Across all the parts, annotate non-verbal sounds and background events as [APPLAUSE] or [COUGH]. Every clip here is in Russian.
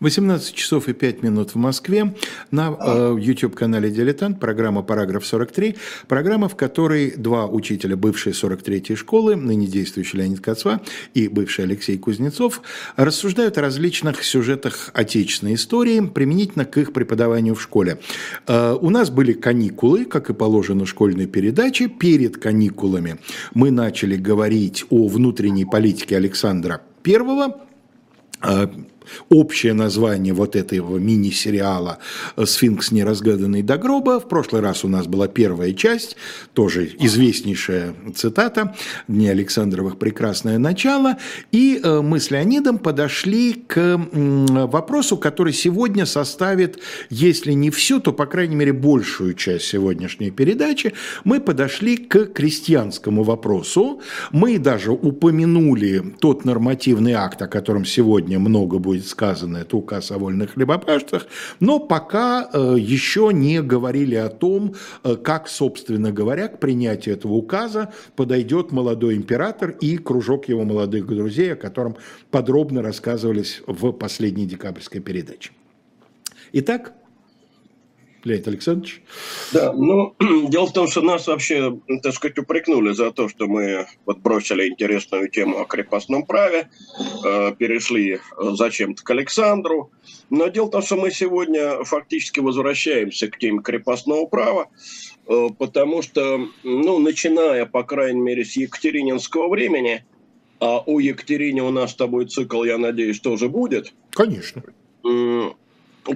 18 часов и 5 минут в Москве на э, YouTube-канале «Дилетант» программа «Параграф 43», программа, в которой два учителя бывшей 43-й школы, ныне действующий Леонид Кацва и бывший Алексей Кузнецов, рассуждают о различных сюжетах отечественной истории применительно к их преподаванию в школе. Э, у нас были каникулы, как и положено школьной передаче. Перед каникулами мы начали говорить о внутренней политике Александра Первого, э, общее название вот этого мини-сериала «Сфинкс неразгаданный до гроба». В прошлый раз у нас была первая часть, тоже известнейшая цитата «Дни Александровых. Прекрасное начало». И э, мы с Леонидом подошли к вопросу, который сегодня составит, если не всю, то, по крайней мере, большую часть сегодняшней передачи. Мы подошли к крестьянскому вопросу. Мы даже упомянули тот нормативный акт, о котором сегодня много будет будет сказано, это указ о вольных хлебопашцах, но пока э, еще не говорили о том, э, как, собственно говоря, к принятию этого указа подойдет молодой император и кружок его молодых друзей, о котором подробно рассказывались в последней декабрьской передаче. Итак, Леонид Александрович? Да, ну, [CLEARS THROAT] дело в том, что нас вообще, так сказать, упрекнули за то, что мы вот бросили интересную тему о крепостном праве, э, перешли зачем-то к Александру. Но дело в том, что мы сегодня фактически возвращаемся к теме крепостного права, э, потому что, ну, начиная, по крайней мере, с Екатерининского времени, а у Екатерине у нас с тобой цикл, я надеюсь, тоже будет. Конечно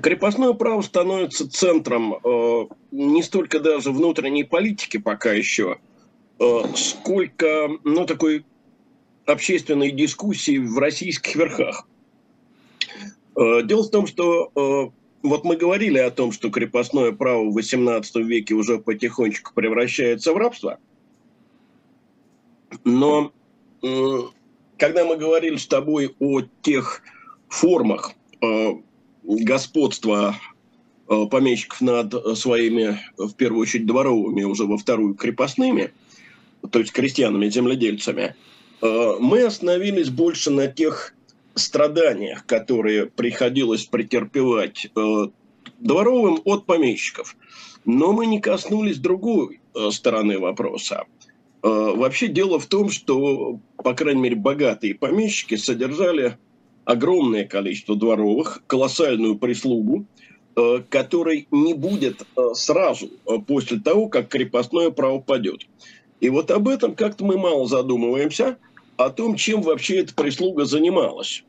крепостное право становится центром э, не столько даже внутренней политики пока еще, э, сколько ну, такой общественной дискуссии в российских верхах. Э, дело в том, что э, вот мы говорили о том, что крепостное право в XVIII веке уже потихонечку превращается в рабство, но э, когда мы говорили с тобой о тех формах, э, господства э, помещиков над своими, в первую очередь, дворовыми, уже во вторую крепостными, то есть крестьянами-земледельцами, э, мы остановились больше на тех страданиях, которые приходилось претерпевать э, дворовым от помещиков. Но мы не коснулись другой стороны вопроса. Вообще дело в том, что, по крайней мере, богатые помещики содержали огромное количество дворовых, колоссальную прислугу, э, которой не будет э, сразу э, после того, как крепостное право падет. И вот об этом как-то мы мало задумываемся, о том, чем вообще эта прислуга занималась.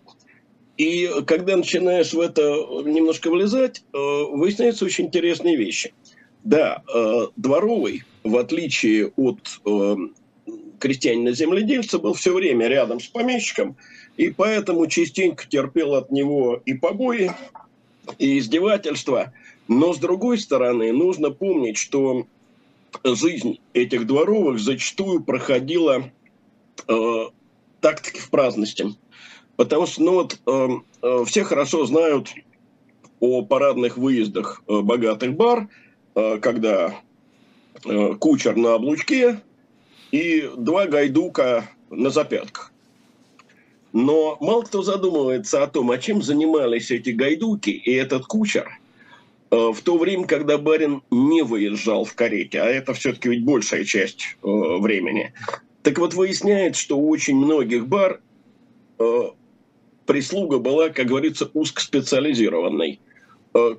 И когда начинаешь в это немножко влезать, выясняются очень интересные вещи. Да, дворовый, в отличие от крестьянина-земледельца, был все время рядом с помещиком – и поэтому частенько терпел от него и побои, и издевательства. Но с другой стороны, нужно помнить, что жизнь этих дворовых зачастую проходила э, так-таки в праздности. Потому что ну вот, э, э, все хорошо знают о парадных выездах э, богатых бар, э, когда э, кучер на облучке и два гайдука на запятках. Но мало кто задумывается о том, а чем занимались эти гайдуки и этот кучер э, в то время, когда барин не выезжал в карете, а это все-таки ведь большая часть э, времени. Так вот, выясняется, что у очень многих бар э, прислуга была, как говорится, узкоспециализированной.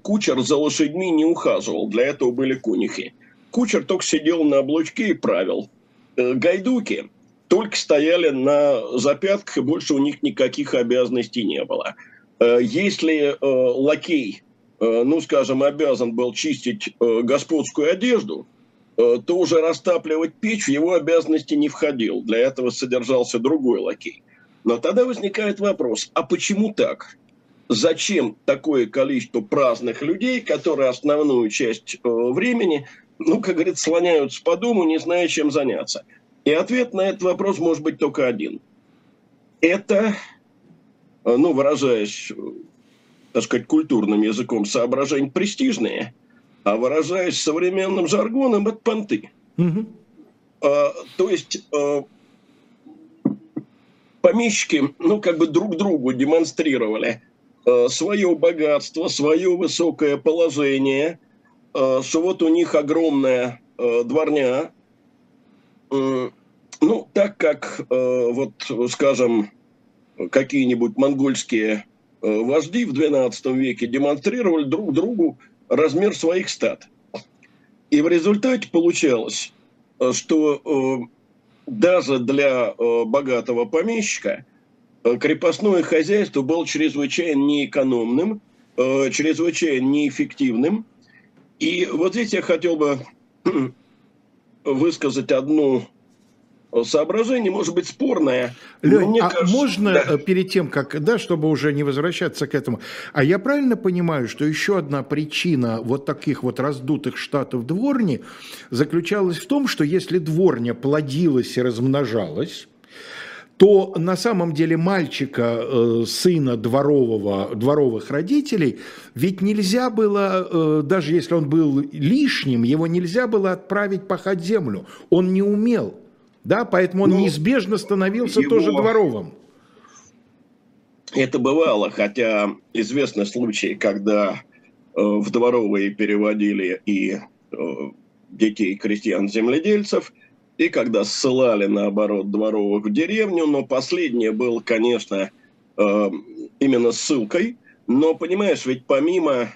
Кучер за лошадьми не ухаживал, для этого были конюхи. Кучер только сидел на облучке и правил. Гайдуки только стояли на запятках, и больше у них никаких обязанностей не было. Э, если э, лакей, э, ну, скажем, обязан был чистить господскую одежду, то уже растапливать печь в его обязанности не входил. Для этого содержался другой лакей. Но тогда возникает вопрос, а почему так? Зачем такое количество праздных людей, которые основную часть времени, ну, как говорится, слоняются по дому, не зная, чем заняться? И ответ на этот вопрос может быть только один. Это, ну, выражаясь, так сказать, культурным языком, соображения престижные, а выражаясь современным жаргоном, это понты. Угу. А, то есть а, помещики, ну, как бы друг другу демонстрировали э, свое богатство, свое высокое положение, э, что вот у них огромная э, дворня. Э, ну, так как, э, вот, скажем, какие-нибудь монгольские э, вожди в XII веке демонстрировали друг другу размер своих стад. И в результате получалось, что даже для богатого помещика крепостное хозяйство было чрезвычайно неэкономным, чрезвычайно неэффективным. И вот здесь я хотел бы [CLEARS THROAT] высказать одну соображение, может быть, спорное. Лень, а кажется, можно да. Э, перед тем, как, да, чтобы уже не возвращаться к этому, а я правильно понимаю, что еще одна причина вот таких вот раздутых штатов дворни заключалась в том, что если дворня плодилась и размножалась, то на самом деле мальчика, э, сына дворового, дворовых родителей, ведь нельзя было, э, даже если он был лишним, его нельзя было отправить пахать землю. Он не умел. Да, поэтому он ну, неизбежно становился его... тоже дворовым. Это бывало, хотя известны случаи, когда э, в дворовые переводили и детей крестьян-земледельцев, и когда ссылали, наоборот, дворовых в деревню, но последнее было, конечно, э, именно ссылкой. Но, понимаешь, ведь помимо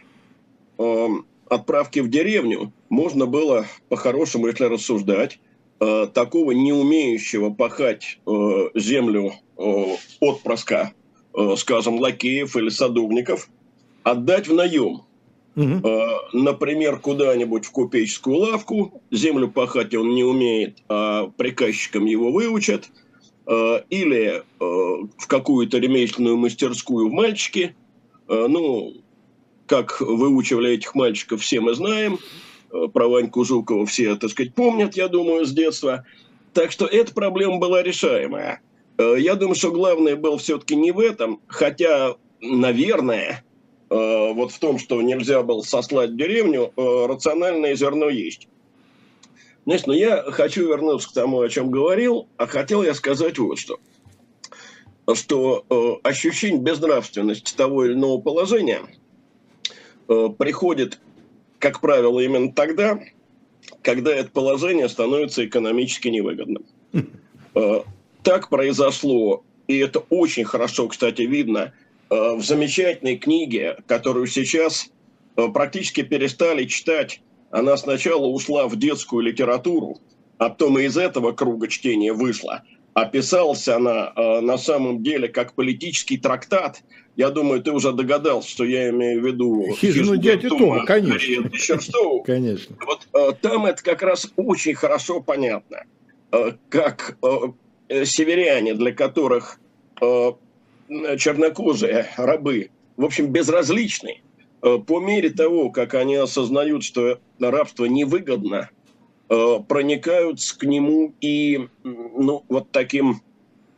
э, отправки в деревню, можно было, по-хорошему, если рассуждать, Э, такого не умеющего пахать э, землю э, отпрыска, э, скажем, лакеев или садовников, отдать в наем. Угу. Например, куда-нибудь в купеческую лавку, землю пахать он не умеет, а приказчикам его выучат, э, или э, в какую-то ремесленную мастерскую в мальчики. Э, ну, как выучивали этих мальчиков, все мы знаем – про Ваньку Жукова все, так сказать, помнят, я думаю, с детства. Так что эта проблема была решаемая. Я думаю, что главное было все-таки не в этом, хотя, наверное, вот в том, что нельзя было сослать деревню, рациональное зерно есть. Значит, но я хочу вернуться к тому, о чем говорил, а хотел я сказать вот что. Что ощущение безнравственности того или иного положения приходит как правило, именно тогда, когда это положение становится экономически невыгодным. Э, так произошло, и это очень хорошо, кстати, видно э, в замечательной книге, которую сейчас э, практически перестали читать. Она сначала ушла в детскую литературу, а потом и из этого круга чтения вышла. Описалась она на самом деле как политический трактат – я думаю, ты уже догадался, что я имею в виду хижину дяди Тома, конечно. Черстову. [LAUGHS] Конечно. Вот э, там это как раз очень хорошо понятно, э, как э, северяне, для которых чернокожие рабы, в общем, безразличны, по мере того, как они осознают, что рабство невыгодно, проникаются к нему и ну, вот таким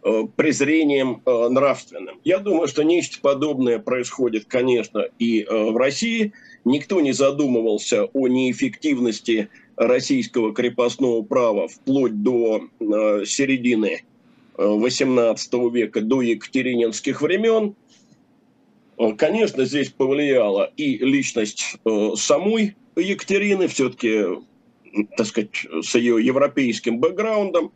Э, презрением э, нравственным. Я думаю, что нечто подобное происходит, конечно, и э, в России. Никто не задумывался о неэффективности российского крепостного права вплоть до середины XVIII века, до екатерининских времен. Конечно, здесь повлияла и личность самой Екатерины, все-таки, так сказать, с ее европейским бэкграундом.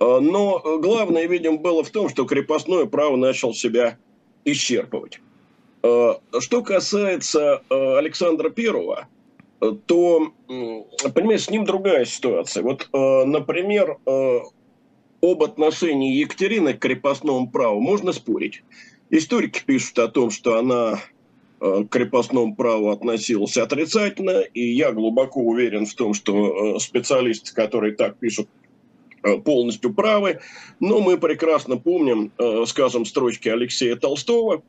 Э, но главное, видимо, было в том, что крепостное право начал себя исчерпывать. Э, что касается э, Александра Первого, то, понимаешь, с ним другая ситуация. Вот, например, об отношении Екатерины к крепостному праву можно спорить. Историки пишут о том, что она к крепостному праву относилась отрицательно, и я глубоко уверен в том, что специалисты, которые так пишут, Э, полностью правы, но мы прекрасно помним, э, скажем, строчки Алексея Толстого,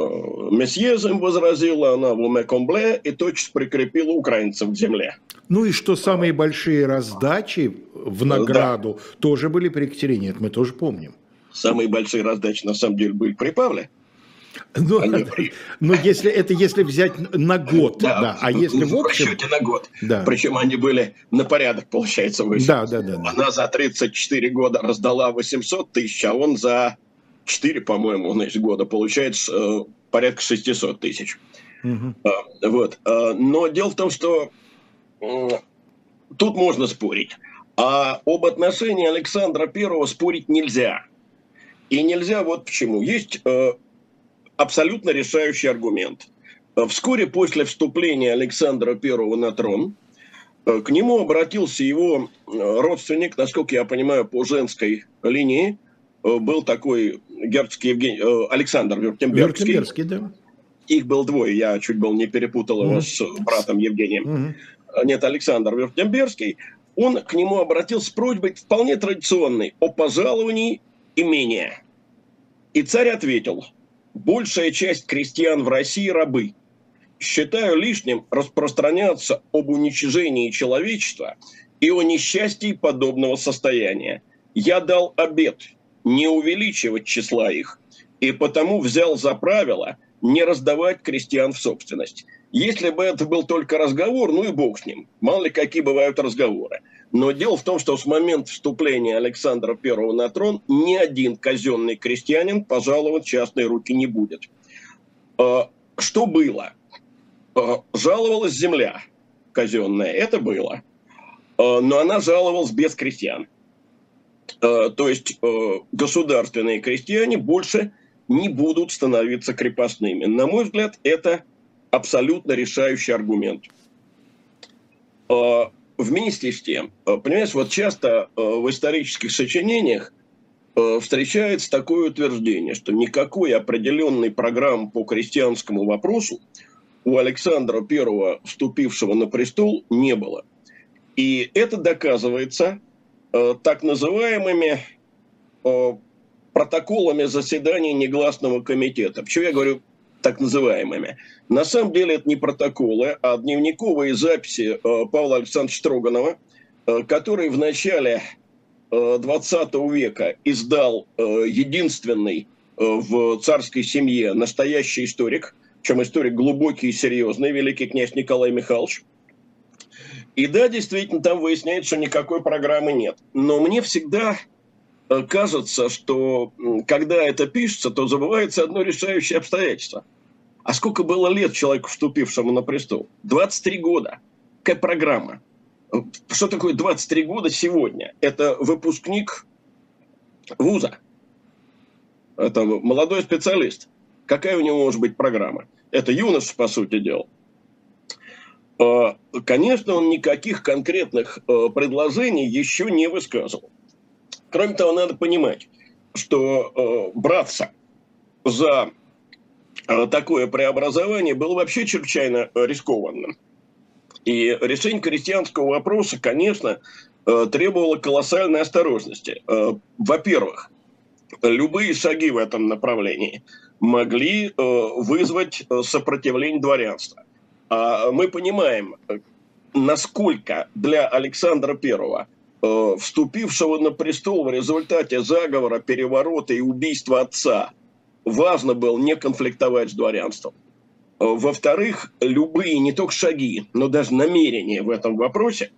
э, Месье им возразила она в уме комбле и точно прикрепила украинцев к земле. Ну и что самые большие раздачи в награду да. тоже были при Екатерине, это мы тоже помним. Самые большие раздачи на самом деле были при Павле. Ну, Они... [LAUGHS] ну, если это если взять на год, да, да. а если в общем... расчете на год. Да. Причем они были на порядок, получается, выше. Да, да, да. Она за 34 года раздала 800 тысяч, а он за 4, по-моему, значит, года, получается э, порядка 600 тысяч. Угу. Вот. Но дело в том, что тут можно спорить. А об отношении Александра Первого спорить нельзя. И нельзя вот почему. Есть э, абсолютно решающий аргумент. Вскоре после вступления Александра Первого на трон к нему обратился его родственник, насколько я понимаю, по женской линии, был такой герцог Евгений, Александр Вюртембергский. Вюртембергский, да. Их был двое, я чуть был не перепутал его mm с братом Евгением. mm Нет, Александр Вюртембергский. Он к нему обратился с просьбой вполне традиционной о пожаловании имения. И царь ответил, большая часть крестьян в России рабы. Считаю лишним распространяться об уничижении человечества и о несчастье подобного состояния. Я дал обет не увеличивать числа их, и потому взял за правило – не раздавать крестьян в собственность. Если бы это был только разговор, ну и бог с ним. Мало ли какие бывают разговоры. Но дело в том, что с момента вступления Александра I на трон ни один казенный крестьянин пожаловать частные руки не будет. А, что было? А, жаловалась земля казенная, это было. А, но она жаловалась без крестьян. То есть государственные крестьяне больше не будут становиться крепостными. На мой взгляд, это абсолютно решающий аргумент. Вместе с тем, понимаешь, вот часто а, в исторических сочинениях встречается такое утверждение, что никакой определенной программы по крестьянскому вопросу у Александра I, вступившего на престол, не было. И это доказывается так называемыми протоколами заседаний негласного комитета. Почему я говорю так называемыми? На самом деле это не протоколы, а дневниковые записи э, Павла Александровича Строганова, э, который в начале 20 э, века издал единственный в царской семье настоящий историк, чем историк глубокий и серьезный, великий князь Николай Михайлович. И да, действительно, там выясняется, что никакой программы нет. Но мне всегда Э, кажется, что когда это пишется, то забывается одно решающее обстоятельство. А сколько было лет человеку, вступившему на престол? 23 года. Какая программа? Что такое 23 года сегодня? Это выпускник вуза. Это молодой специалист. Какая у него может быть программа? Это юнош, по сути дела. Э, конечно, он никаких конкретных э, предложений еще не высказывал. Кроме того, надо понимать, что э, браться за такое преобразование было вообще чрезвычайно рискованным. И решение крестьянского вопроса, конечно, требовало колоссальной осторожности. Во-первых, любые шаги в этом направлении могли вызвать сопротивление дворянства. А мы понимаем, насколько для Александра Первого Э, вступившего на престол в результате заговора, переворота и убийства отца, важно было не конфликтовать с дворянством. Э, во-вторых, любые не только шаги, но даже намерения в этом вопросе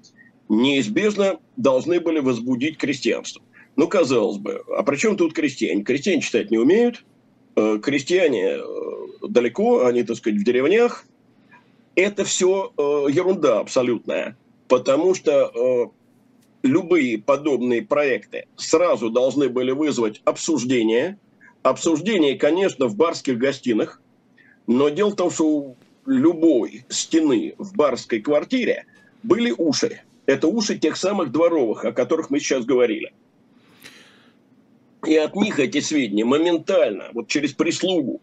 неизбежно должны были возбудить крестьянство. Ну, казалось бы, а при чем тут крестьяне? Крестьяне читать не умеют, э, крестьяне далеко, они, так сказать, в деревнях. Это все ерунда абсолютная, потому что любые подобные проекты сразу должны были вызвать обсуждение. Обсуждение, конечно, в барских гостинах, но дело в том, что у любой стены в барской квартире были уши. Это уши тех самых дворовых, о которых мы сейчас говорили. И от них эти сведения моментально, вот через прислугу,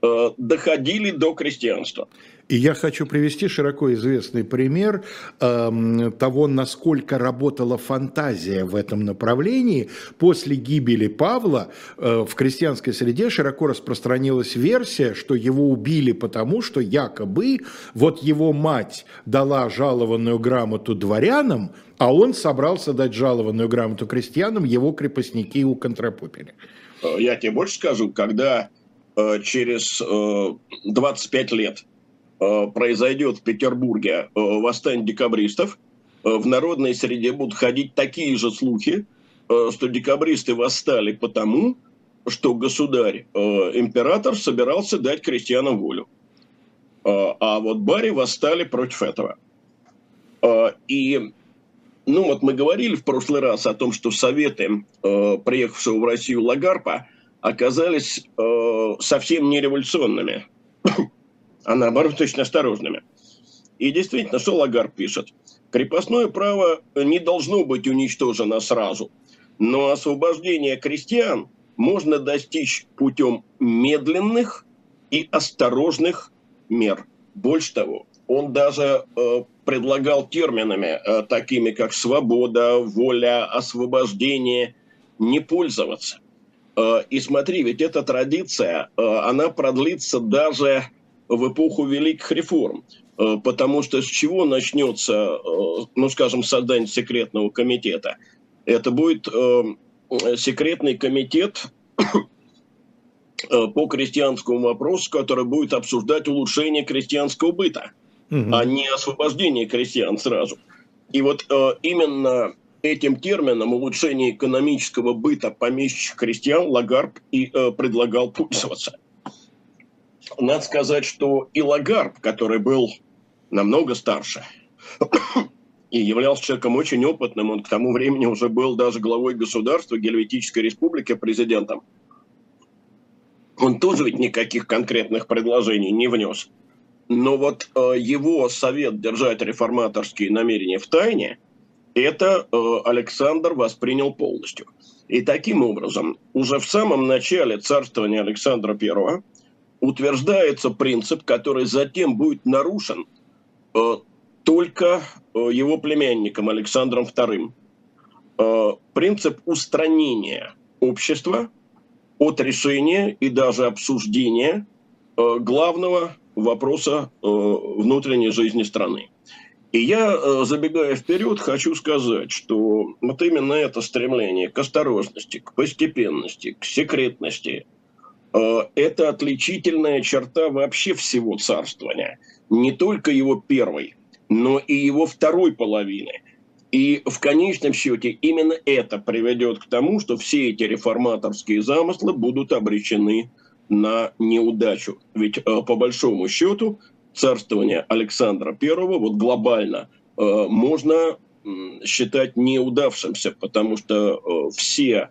э, доходили до крестьянства. И я хочу привести широко известный пример э, того, насколько работала фантазия в этом направлении. После гибели Павла э, в крестьянской среде широко распространилась версия, что его убили потому, что якобы вот его мать дала жалованную грамоту дворянам, а он собрался дать жалованную грамоту крестьянам, его крепостники уконтропупили. Я тебе больше скажу, когда э, через э, 25 лет произойдет в Петербурге э, восстание декабристов, э, в народной среде будут ходить такие же слухи, что декабристы восстали потому, что государь, э, император собирался дать крестьянам волю. Э, а вот бари восстали против этого. Э, и ну вот мы говорили в прошлый раз о том, что советы э, приехавшего в Россию Лагарпа оказались э, совсем не революционными, а наоборот точно осторожными. И действительно, что пишет? Крепостное право не должно быть уничтожено сразу, но освобождение крестьян можно достичь путем медленных и осторожных мер. Больше того, он даже э, предлагал терминами, э, такими как свобода, воля, освобождение, не пользоваться. Э, и смотри, ведь эта традиция, э, она продлится даже в эпоху великих реформ. Э, потому что с чего начнется, э, ну, скажем, создание секретного комитета? Это будет э, секретный комитет по крестьянскому вопросу, который будет обсуждать улучшение крестьянского быта угу. а не освобождение крестьян сразу. И вот э, именно этим термином улучшение экономического быта помещичьих крестьян Лагарб и э, предлагал пользоваться. Надо сказать, что и Лагарб, который был намного старше и являлся человеком очень опытным, он к тому времени уже был даже главой государства Гельветической республики, президентом, он тоже ведь никаких конкретных предложений не внес. Но вот э, его совет держать реформаторские намерения в тайне, это э, Александр воспринял полностью. И таким образом, уже в самом начале царствования Александра I утверждается принцип, который затем будет нарушен э, только э, его племянником Александром II. Э, принцип устранения общества от решения и даже обсуждения э, главного вопроса э, внутренней жизни страны. И я, э, забегая вперед, хочу сказать, что вот именно это стремление к осторожности, к постепенности, к секретности, это отличительная черта вообще всего царствования. Не только его первой, но и его второй половины. И в конечном счете именно это приведет к тому, что все эти реформаторские замыслы будут обречены на неудачу. Ведь э, по большому счету царствование Александра I вот глобально э, можно считать неудавшимся, потому что э, все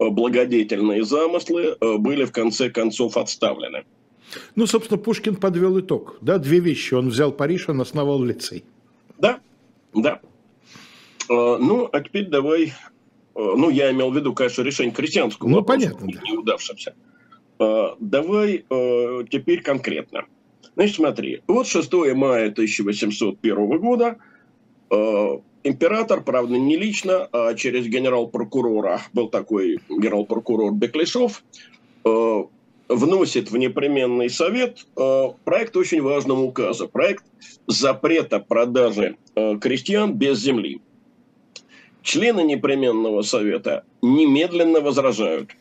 благодетельные замыслы были в конце концов отставлены. Ну, собственно, Пушкин подвел итог. Да, две вещи. Он взял Париж, он основал лицей. Да, да. Ну, а теперь давай... Ну, я имел в виду, конечно, решение крестьянского ну, вопроса, понятно, да. неудавшимся. Давай э, теперь конкретно. Значит, смотри, вот 6 мая 1801 года э, император, правда, не лично, а через генерал-прокурора, был такой генерал-прокурор Беклешов, э, вносит в непременный совет проект очень важного указа, проект запрета продажи крестьян без земли. Члены непременного совета немедленно возражают –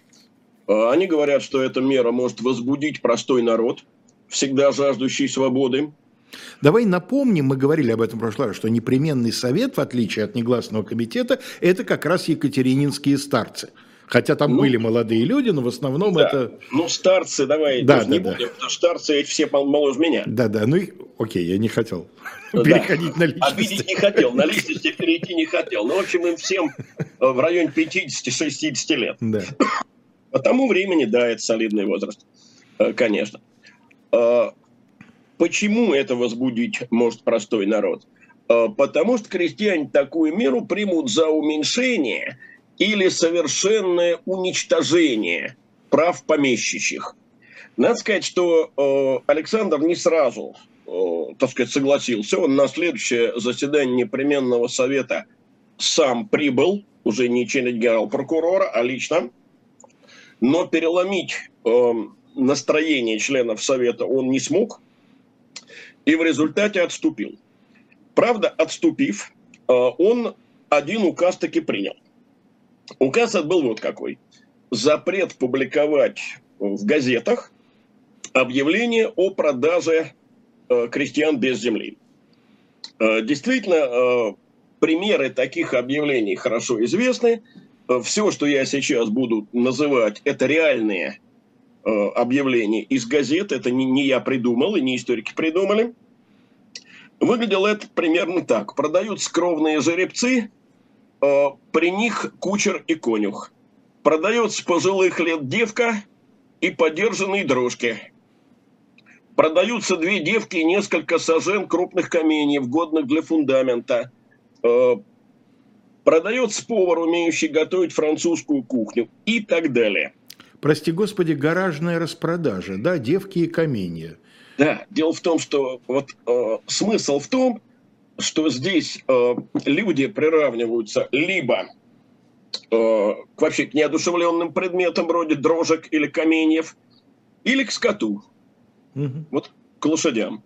они говорят, что эта мера может возбудить простой народ, всегда жаждущий свободы. Давай напомним, мы говорили об этом в прошлый раз, что непременный совет, в отличие от негласного комитета, это как раз екатерининские старцы. Хотя там ну, были молодые люди, но в основном да. это... Ну, старцы, давай да, да, не да. будем, потому что старцы эти все моложе меня. Да-да, ну окей, я не хотел да. переходить на личности. Обидеть не хотел, на личности перейти не хотел. Ну, в общем, им всем в районе 50-60 лет. Да. По тому времени, да, это солидный возраст, э, конечно. Э, почему это возбудить может простой народ? Э, потому что крестьяне такую меру примут за уменьшение или совершенное уничтожение прав помещичьих. Надо сказать, что Александр не сразу, так сказать, согласился. Он на следующее заседание непременного совета сам прибыл, уже не через генерал-прокурора, а лично – но переломить э, настроение членов Совета он не смог и в результате отступил. Правда, отступив, э, он один указ таки принял. Указ был вот какой. Запрет публиковать в газетах объявление о продаже э, крестьян без земли. Э, действительно, примеры таких объявлений хорошо известны. все, что я сейчас буду называть, это реальные э, объявления из газет, это не, не я придумал и не историки придумали. Выглядело это примерно так. Продают скромные жеребцы, э, при них кучер и конюх. Продается пожилых лет девка и подержанные дрожки. Продаются две девки и несколько сажен крупных каменьев, годных для фундамента. Э, продается повар, умеющий готовить французскую кухню и так далее. Прости господи, гаражная распродажа, да, девки и каменья. Да, дело в том, что вот э, смысл в том, что здесь э, люди приравниваются либо э, вообще к неодушевленным предметам вроде дрожек или каменьев, или к скоту. Угу. Вот к лошадям.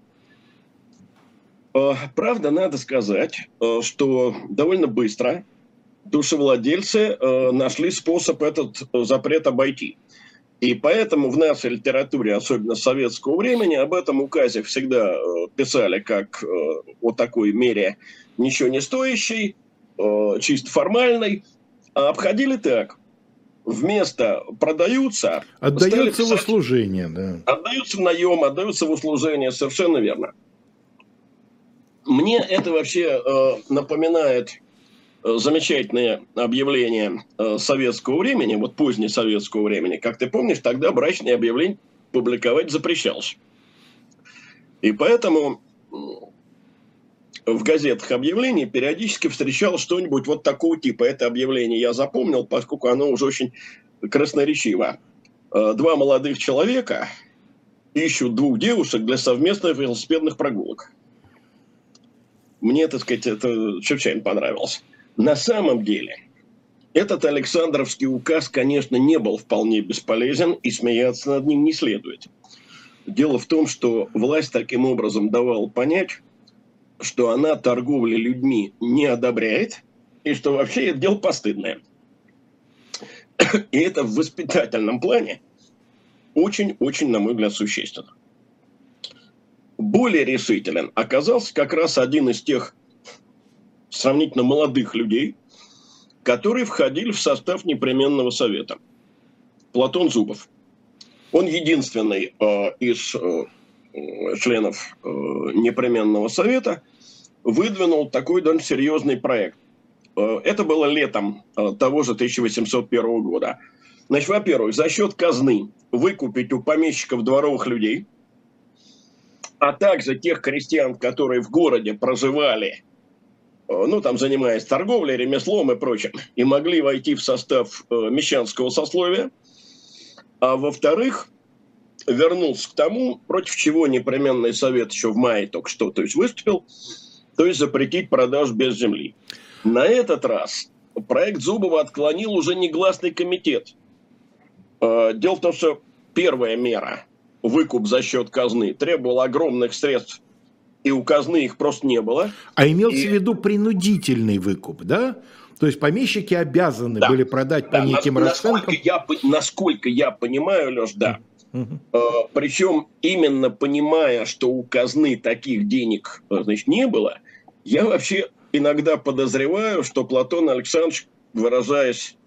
Э, правда, надо сказать, э, что довольно быстро душевладельцы э, нашли способ этот запрет обойти. И поэтому в нашей литературе, особенно советского времени, об этом указе всегда писали как о такой мере ничего не стоящей, чисто формальной, а обходили так вместо продаются... Отдаются в услужение, да. Отдаются в наем, отдаются в услужение, совершенно верно. Мне это вообще э, напоминает э, замечательное объявление э, советского времени, вот позднее советского времени. Как ты помнишь, тогда брачные объявления публиковать запрещалось. И поэтому в газетах объявлений периодически встречал что-нибудь вот такого типа. Это объявление я запомнил, поскольку оно уже очень красноречиво. Э, два молодых человека ищут двух девушек для совместных велосипедных прогулок. Мне, так сказать, это чрезвычайно понравилось. На самом деле, этот Александровский указ, конечно, не был вполне бесполезен, и смеяться над ним не следует. Дело в том, что власть таким образом давала понять, что она торговли людьми не одобряет, и что вообще это дело постыдное. И это в воспитательном плане очень-очень, на мой взгляд, существенно. Более решителен оказался как раз один из тех сравнительно молодых людей, которые входили в состав непременного совета. Платон Зубов. Он единственный э, из э, членов э, непременного совета выдвинул такой довольно серьезный проект. Э, это было летом э, того же 1801 года. Значит, во-первых, за счет казны выкупить у помещиков дворовых людей, а также тех крестьян, которые в городе проживали, ну, там, занимаясь торговлей, ремеслом и прочим, и могли войти в состав мещанского сословия. А во-вторых, вернулся к тому, против чего непременный совет еще в мае только что то есть выступил, то есть запретить продажу без земли. На этот раз проект Зубова отклонил уже негласный комитет. А, дело в том, что первая мера, выкуп за счет казны, требовала огромных средств, и у казны их просто не было. А имелся и... в виду принудительный выкуп, да? То есть помещики обязаны да. были продать да, по неким расценкам? Насколько я, насколько я понимаю, Леш, да. Угу. Причем именно понимая, что у казны таких денег э, значит, не было, я вообще иногда подозреваю, что Платон Александрович, выражаясь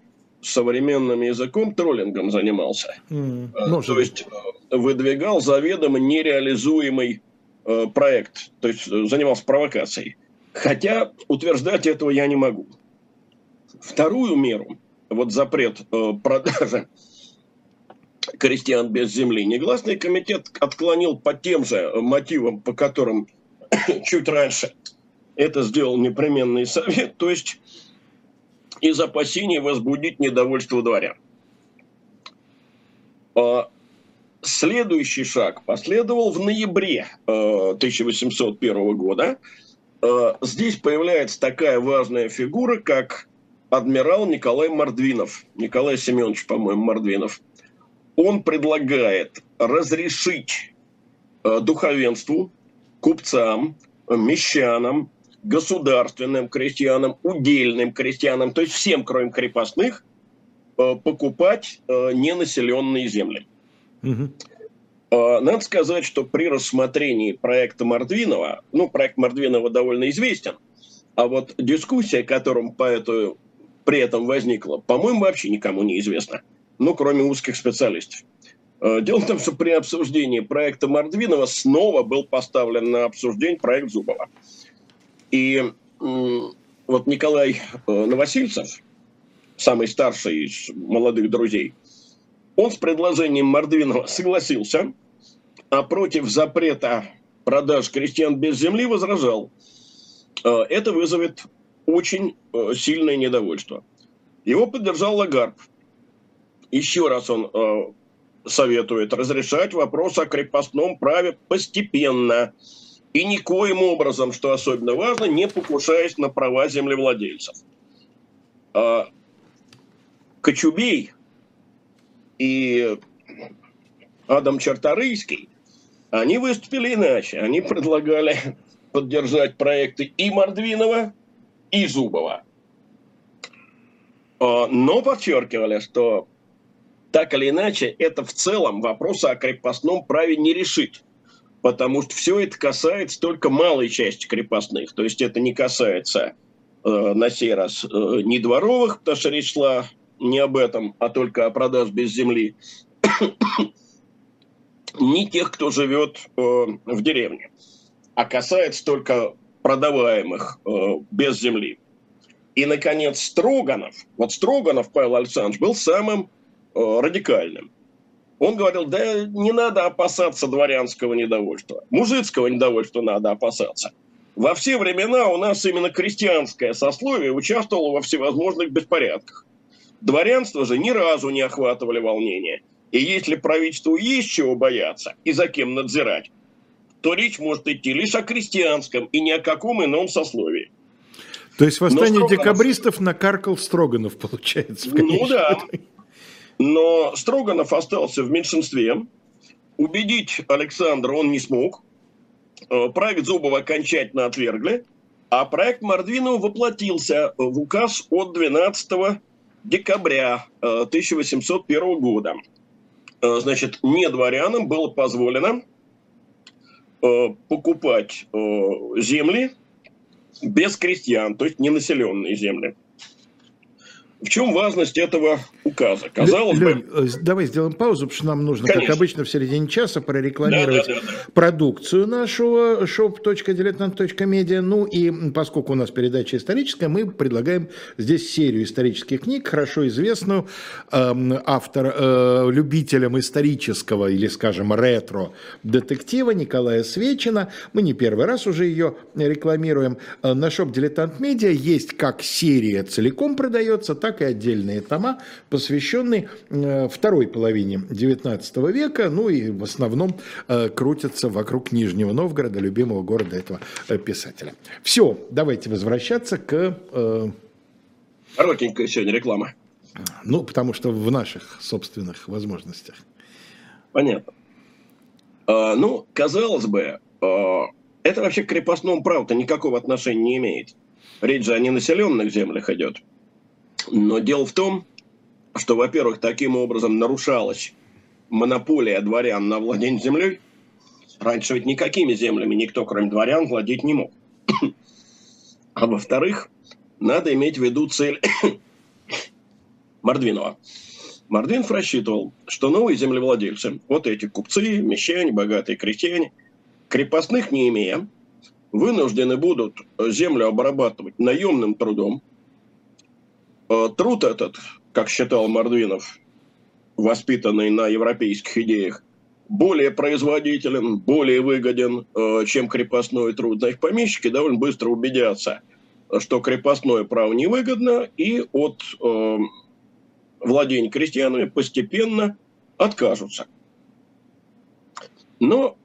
современным языком, троллингом занимался. Mm, То есть выдвигал заведомо нереализуемый проект, то есть занимался провокацией. Хотя утверждать этого я не могу. Вторую меру, вот запрет продажи крестьян без земли. Негласный комитет отклонил по тем же мотивам, по которым [COUGHS] чуть раньше это сделал непременный совет, то есть из опасений возбудить недовольство дворян. Следующий шаг последовал в ноябре 1801 а, года. А, здесь появляется такая важная фигура, как адмирал Николай Мордвинов. Николай Семенович, по-моему, Мордвинов – он предлагает разрешить э, духовенству, купцам, мещанам, государственным крестьянам, удельным крестьянам, то есть всем, кроме крепостных, э, покупать э, ненаселенные земли. Угу. Надо сказать, что при рассмотрении проекта Мордвинова, ну, проект Мордвинова довольно известен, а вот дискуссия, которым по эту при этом возникло, по-моему, вообще никому не известно. Ну, кроме узких специалистов. Э, дело в том, что при обсуждении проекта Мордвинова снова был поставлен на обсуждение проект Зубова. И вот Николай э, Новосильцев, самый старший из молодых друзей, он с предложением Мордвинова согласился, а против запрета продаж крестьян без земли возражал. Э, это вызовет очень сильное недовольство. Его поддержал Лагарб. Еще раз он советует разрешать вопрос о крепостном праве постепенно и никоим образом, что особенно важно, не покушаясь на права землевладельцев. А Кочубей и Адам Чарторийский, они выступили иначе. Они предлагали [LAUGHS] поддержать проекты и Мордвинова, и Зубова. А, но подчеркивали, что так или иначе, это в целом вопрос о крепостном праве не решит. Потому что все это касается только малой части крепостных. То есть это не касается э, на сей раз э, не дворовых, потому что речь шла не об этом, а только о продаж без земли, [COUGHS] не тех, кто живет э, в деревне, а касается только продаваемых э, без земли. И, наконец, Строганов, вот Строганов Павел Александрович был самым Э, радикальным. Он говорил, да не надо опасаться дворянского недовольства. Мужицкого недовольства надо опасаться. Во все времена у нас именно крестьянское сословие участвовало во всевозможных беспорядках. Дворянство же ни разу не охватывали волнения. И если правительству есть чего бояться и за кем надзирать, то речь может идти лишь о крестьянском и ни о каком ином сословии. То есть восстание Строганов... декабристов накаркал Строганов, получается. ну да. Но Строганов остался в меньшинстве. Убедить Александра он не смог. Э, Править Зубова окончательно отвергли. А проект Мордвинова воплотился в указ от 12 декабря 1801 э, года. Э, значит, не дворянам было позволено покупать земли без крестьян, то есть ненаселенные земли. В чем важность этого указа? Казалось Лень, бы... Э, давай сделаем паузу, потому что нам нужно, Конечно. как обычно, в середине часа прорекламировать да, да, да, да. продукцию нашего shop.diletant.media. Ну и поскольку у нас передача историческая, мы предлагаем здесь серию исторических книг, хорошо известную э, автор, э, любителям исторического или, скажем, ретро-детектива Николая Свечина. Мы не первый раз уже ее рекламируем. Э, на shop Diletant Media есть как серия целиком продается, так так и отдельные тома, посвященные э, второй половине XIX века, ну и в основном э, крутятся вокруг Нижнего Новгорода, любимого города этого э, писателя. Все, давайте возвращаться к... Коротенькая сегодня реклама. Ну, потому что в наших собственных возможностях. Понятно. А, ну, казалось бы, это вообще к крепостному праву-то никакого отношения не имеет. Речь же о ненаселенных землях идет. Но дело в том, что, во-первых, таким образом нарушалась монополия дворян на владение землей. Раньше ведь никакими землями никто, кроме дворян, владеть не мог. А во-вторых, надо иметь в виду цель [COUGHS] Мордвинова. Мордвинов рассчитывал, что новые землевладельцы, вот эти купцы, мещане, богатые крестьяне, крепостных не имея, вынуждены будут землю обрабатывать наемным трудом, труд этот, как считал Мордвинов, воспитанный на европейских идеях, более производителен, более выгоден, э, чем крепостной труд. Значит, помещики довольно быстро убедятся, что крепостное право невыгодно, и от э, владения крестьянами постепенно откажутся. Но,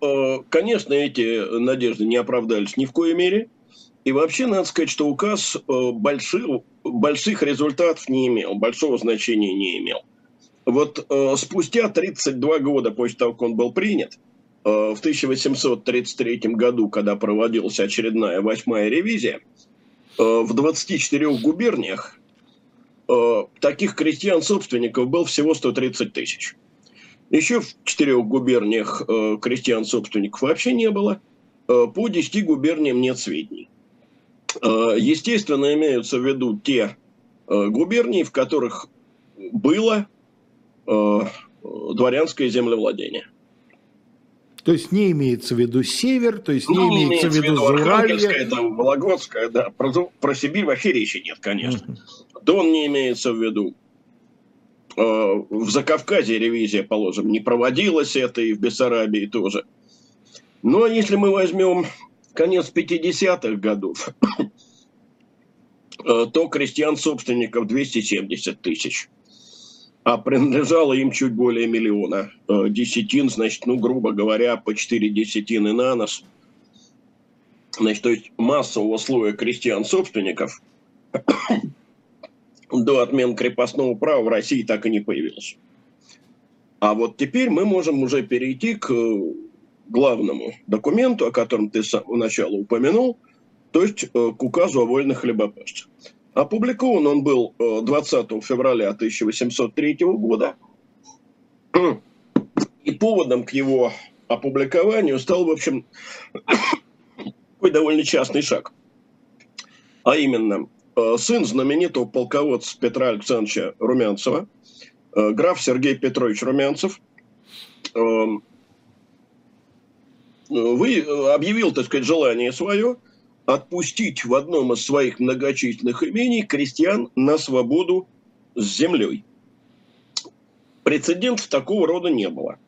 конечно, эти надежды не оправдались ни в коей мере. И вообще, надо сказать, что указ больших, больших результатов не имел, большого значения не имел. Вот э, спустя 32 года после того, как он был принят, э, в 1833 году, когда проводилась очередная восьмая ревизия, э, в 24 губерниях э, таких крестьян-собственников был всего 130 тысяч. Еще в четырех губерниях э, крестьян-собственников вообще не было. Э, по 10 губерниям нет сведений. Э, естественно, имеются в виду те э, губерний, в которых было э, дворянское землевладение. То есть не имеется в виду север, то есть не, не ну, имеется, имеется в виду Зауралье. Это Вологодская, да. Про, про Сибирь вообще речи нет, конечно. Uh-huh. Дон не имеется в виду. В Закавказье ревизия, положим, не проводилась это, и в Бессарабии тоже. Но если мы возьмем конец 50-х годов, э, то крестьян-собственников 270 тысяч а принадлежало им чуть более миллиона. Э, десятин, значит, ну, грубо говоря, по 4 десятины на нос. Значит, то есть массового слоя крестьян-собственников [COUGHS] до отмен крепостного права в России так и не появилось. А вот теперь мы можем уже перейти к главному документу, о котором ты с самого упомянул, то есть э, к указу о вольных хлебопашцах. Опубликован он был 20 э, февраля 1803 года. И поводом к его опубликованию стал, в общем, [COUGHS] такой довольно частный шаг. А именно, э, сын знаменитого полководца Петра Александровича Румянцева, граф Сергей Петрович Румянцев, вы объявил, так сказать, желание свое – отпустить в одном из своих многочисленных имений крестьян на свободу с землей. Прецедентов такого рода не было.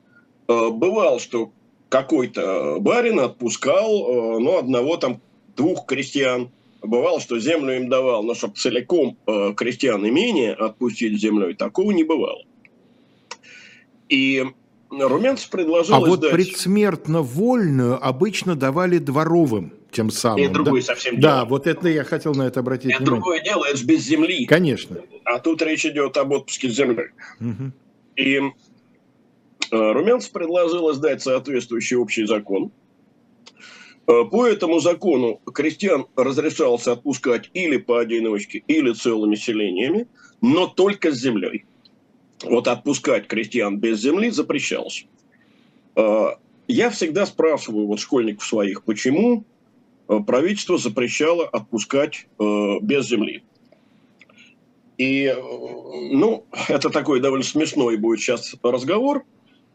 Э, бывало, что какой-то барин отпускал, э, ну, одного там, двух крестьян. Бывало, что землю им давал, но чтобы целиком э, крестьян имение отпустить землей, такого не бывало. И Румянцев предложил А издать... вот предсмертно вольную обычно давали дворовым тем самым. И другое да? совсем дело. Да, вот это я хотел на это обратить это внимание. другое дело, это же без земли. Конечно. А тут речь идет об отпуске земли. Угу. И э, Румянцев предложил издать соответствующий общий закон. Э, по этому закону крестьян разрешалось отпускать или поодиночке, или целыми селениями, но только с землей. Вот отпускать крестьян без земли запрещалось. Э, я всегда спрашиваю вот школьников своих, почему Э, правительство запрещало отпускать э, без земли. И, ну, это такой довольно смешной будет сейчас разговор,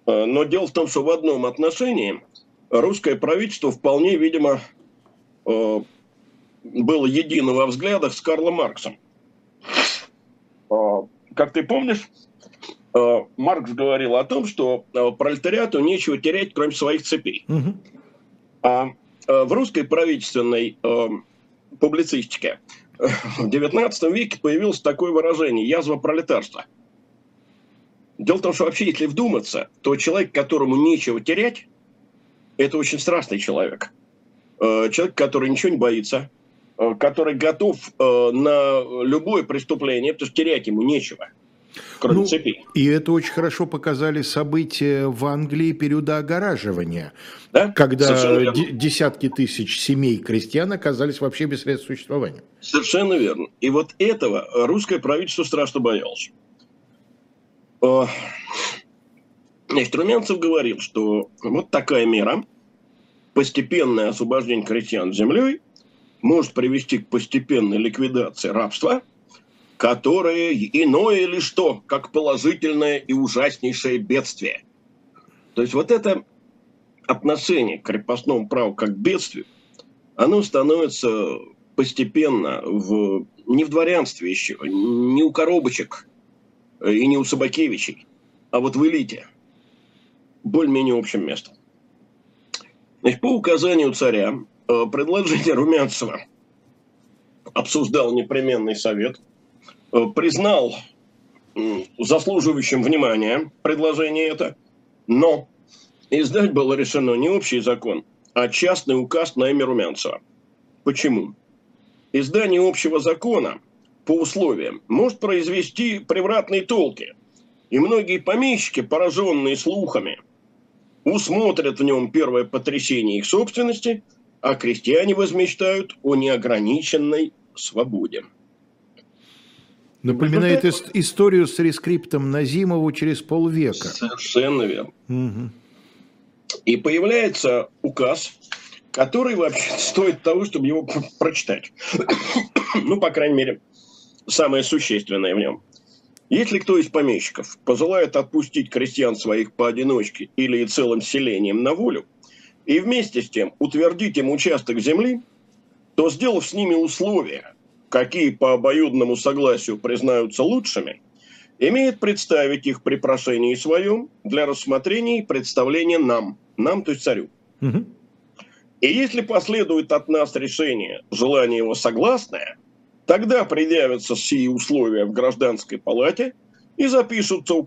но дело в том, что в одном отношении русское правительство вполне, видимо, было едино во взглядах с Карлом Марксом. Как ты помнишь, Маркс говорил о том, что пролетариату нечего терять, кроме своих цепей. Угу. А Э, в русской правительственной э, публицистике в XIX веке появилось такое выражение «язва пролетарства». Дело в том, что вообще, если вдуматься, то человек, которому нечего терять, это очень страстный человек. Э, человек, который ничего не боится, который готов на любое преступление, потому что терять ему нечего – кроме ну, цепей. И это очень хорошо показали события в Англии периода огораживания, да? когда десятки тысяч семей крестьян оказались вообще без средств существования. Совершенно верно. И вот этого русское правительство страшно боялось. Значит, Румянцев говорил, что вот такая мера, постепенное освобождение крестьян землей, может привести к постепенной ликвидации рабства – которое иное ли что, как положительное и ужаснейшее бедствие. То есть вот это отношение к крепостному праву как к бедствию, оно становится постепенно в, не в дворянстве еще, не у коробочек и не у Собакевичей, а вот в элите, более-менее общим местом. Значит, по указанию царя э, предложение Румянцева обсуждал непременный совет – Э, признал заслуживающим внимания предложение это, но издать было решено не общий закон, а частный указ на имя Румянцева. Почему? Издание общего закона по условиям может произвести превратные толки. И многие помещики, пораженные слухами, усмотрят в нем первое потрясение их собственности, а крестьяне возмечтают о неограниченной свободе. Напоминает ну, ис- историю с рескриптом Назимову через полвека. Совершенно верно. Угу. И появляется указ, который вообще [LAUGHS] стоит того, чтобы его прочитать. [COUGHS] ну, по крайней мере, самое существенное в нем. Если кто из помещиков пожелает отпустить крестьян своих поодиночке или и целым селением на волю, и вместе с тем утвердить им участок земли, то, сделав с ними условия, какие по обоюдному согласию признаются лучшими, имеет представить их при прошении своем для рассмотрения и представления нам, нам, то есть царю. Угу. И если последует от нас решение, желание его согласное, тогда предъявятся сие условия в гражданской палате и запишутся у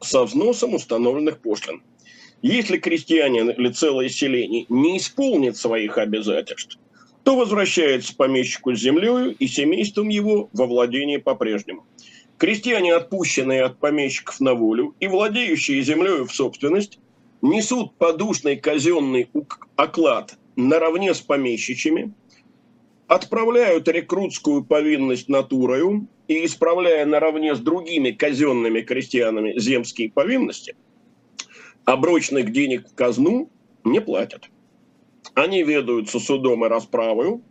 со взносом установленных пошлин. Если крестьянин или целое селение не исполнит своих обязательств, то возвращается помещику с землею и семейством его во владение по-прежнему. Крестьяне, отпущенные от помещиков на волю и владеющие землею в собственность, несут подушный казенный оклад наравне с помещичьими, отправляют рекрутскую повинность натурою и, исправляя наравне с другими казенными крестьянами земские повинности, оброчных денег в казну не платят. Они ведаются судом и расправою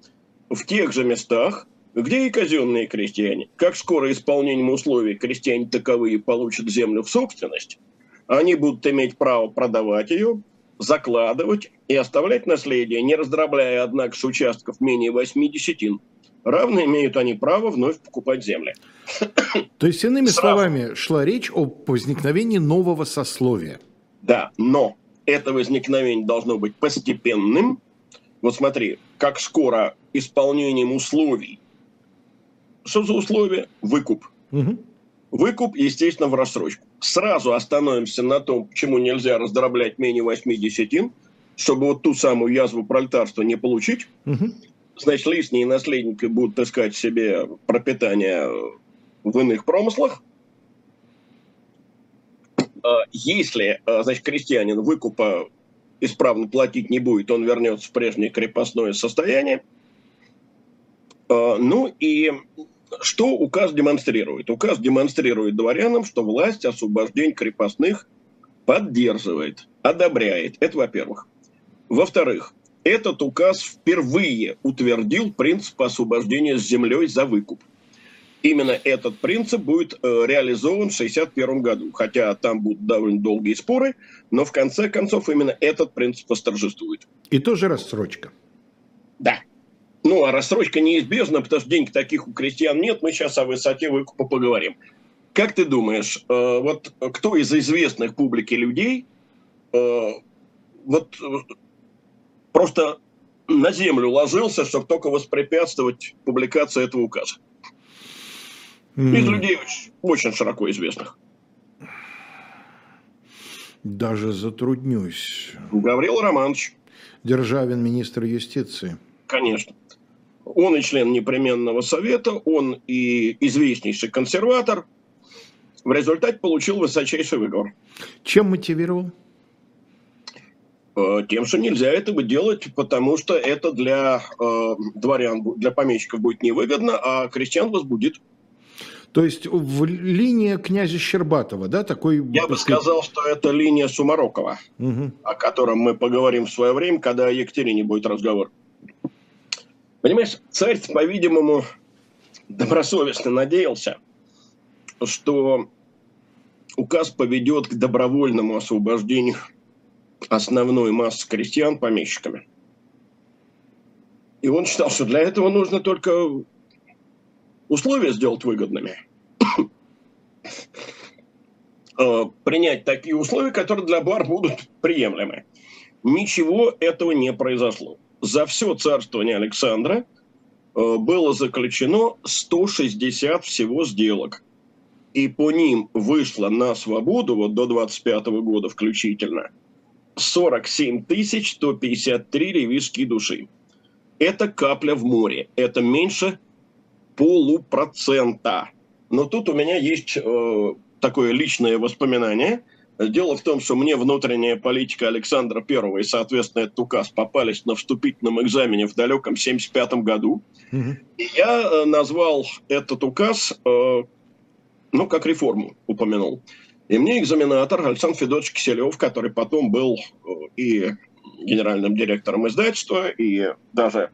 в тех же местах, где и казенные крестьяне. Как скоро исполнением условий крестьяне таковые получат землю в собственность, они будут иметь право продавать ее, закладывать и оставлять наследие, не раздробляя, однако, с участков менее 8 десятин. Равно имеют они право вновь покупать земли. [COUGHS] То есть, иными Сразу. словами, шла речь о возникновении нового сословия. Да, но это возникновение должно быть постепенным. Вот смотри, как скоро исполнением условий. Что за условия? Выкуп. Угу. Выкуп, естественно, в рассрочку. Сразу остановимся на том, почему нельзя раздроблять менее 8 десятин, чтобы вот ту самую язву пролетарства не получить. Угу. Значит, лишние наследники будут искать себе пропитание в иных промыслах. А если, а, значит, крестьянин выкупа исправно платить не будет, он вернется в прежнее крепостное состояние. А, ну и что указ демонстрирует? Указ демонстрирует дворянам, что власть освобождение крепостных поддерживает, одобряет. Это во-первых. Во-вторых, этот указ впервые утвердил принцип освобождения с землей за выкуп. Именно этот принцип будет э, реализован в 1961 году, хотя там будут довольно долгие споры, но в конце концов именно этот принцип восторжествует. И тоже рассрочка. Да. Ну, а рассрочка неизбежна, потому что денег таких у крестьян нет. Мы сейчас о высоте выкупа поговорим. Как ты думаешь, э, вот кто из известных публике людей э, вот просто на землю ложился, чтобы только воспрепятствовать публикации этого указа? Mm. Из людей очень, очень широко известных. Даже затруднюсь. Гаврил Романович. Державин, министр юстиции. Конечно. Он и член непременного совета, он и известнейший консерватор. В результате получил высочайший выговор. Чем мотивировал? Э, тем, что нельзя этого делать, потому что это для э, дворян, для помещиков будет невыгодно, а крестьян возбудит. То есть в линия князя Щербатова, да, такой... Я бы сказал, что это линия Сумарокова, угу. о котором мы поговорим в свое время, когда о Екатерине будет разговор. Понимаешь, царь, по-видимому, добросовестно надеялся, что указ поведет к добровольному освобождению основной массы крестьян помещиками. И он считал, что для этого нужно только условия сделать выгодными. [COUGHS] Э, принять такие условия, которые для бар будут приемлемы. Ничего этого не произошло за все царствование Александра э, было заключено 160 всего сделок. И по ним вышло на свободу, вот до 25 года включительно, 47 153 ревизские души. Это капля в море. Это меньше полупроцента. Но тут у меня есть э, такое личное воспоминание – Дело в том, что мне внутренняя политика Александра I и, соответственно, этот указ попались на вступительном экзамене в далеком 1975 году. Угу. И я э, назвал этот указ, э, ну, как реформу упомянул. И мне экзаменатор Александр Федорович Киселев, который потом был э, и генеральным директором издательства, и даже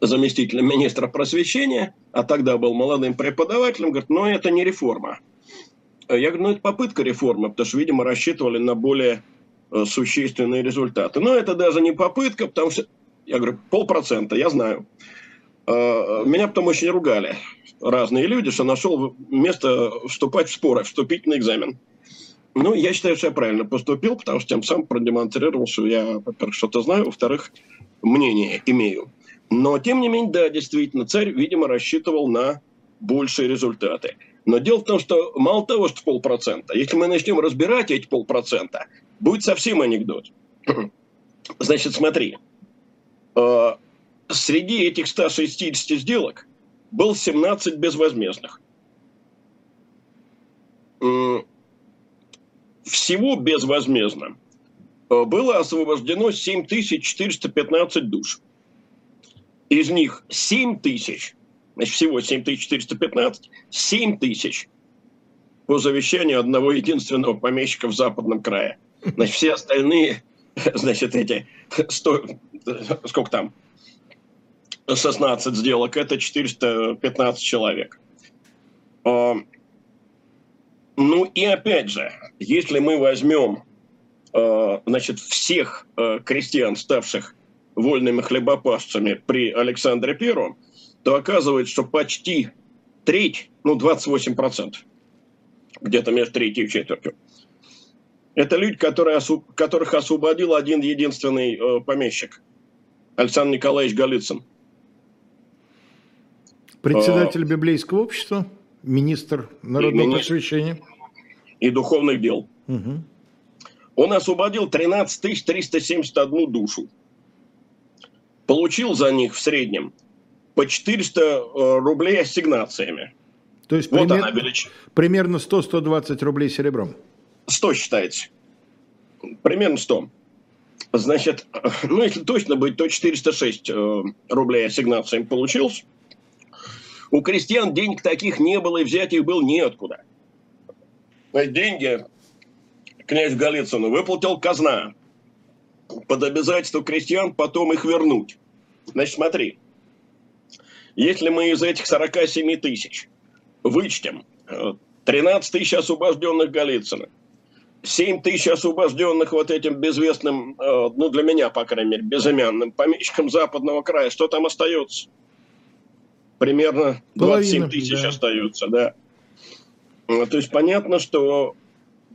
заместителем министра просвещения, а тогда был молодым преподавателем, говорит, но это не реформа. Я говорю, ну это попытка реформы, потому что, видимо, рассчитывали на более э, существенные результаты. Но это даже не попытка, потому что, я говорю, полпроцента, я знаю. Э, меня потом очень ругали разные люди, что нашел место вступать в споры, вступить на экзамен. Ну, я считаю, что я правильно поступил, потому что тем самым продемонстрировал, что я, во-первых, что-то знаю, во-вторых, мнение имею. Но, тем не менее, да, действительно, царь, видимо, рассчитывал на большие результаты. Но дело в том, что мало того, что полпроцента, если мы начнем разбирать эти полпроцента, будет совсем анекдот. [CLEARS THROAT] Значит, смотри, э, среди этих 160 сделок был 17 безвозмездных. Всего безвозмездно э, было освобождено 7415 душ. Из них 7 тысяч, значит, всего 7415, 7 тысяч по завещанию одного единственного помещика в западном крае. Значит, все остальные, [LAUGHS] значит, эти 100, сколько там, 16 сделок, это 415 человек. А, ну и опять же, если мы возьмем а, значит, всех а, крестьян, ставших вольными хлебопашцами при Александре Первом, то оказывается, что почти треть, ну 28%, где-то между третьей и четвертью, это люди, которые, которых освободил один единственный э, помещик, Александр Николаевич Голицын. Председатель а, библейского общества, министр народного и просвещения. И духовных дел. Угу. Он освободил 13 371 душу. Получил за них в среднем по 400 э, рублей ассигнациями. То есть вот пример, она величина. примерно 100-120 рублей серебром. 100 считается. Примерно 100. Значит, [LAUGHS] ну если точно быть, то 406 э, рублей ассигнациями получилось. У крестьян денег таких не было, и взять их было неоткуда. Деньги князь Голицыну выплатил казна под обязательство крестьян потом их вернуть. Значит, смотри, если мы из этих 47 тысяч вычтем 13 э, тысяч освобожденных Голицына, 7 тысяч освобожденных вот этим безвестным, э, ну для меня, по крайней мере, безымянным помещикам западного края, что там остается? примерно 27 тысяч да. остаются, да. Ну, то есть понятно, что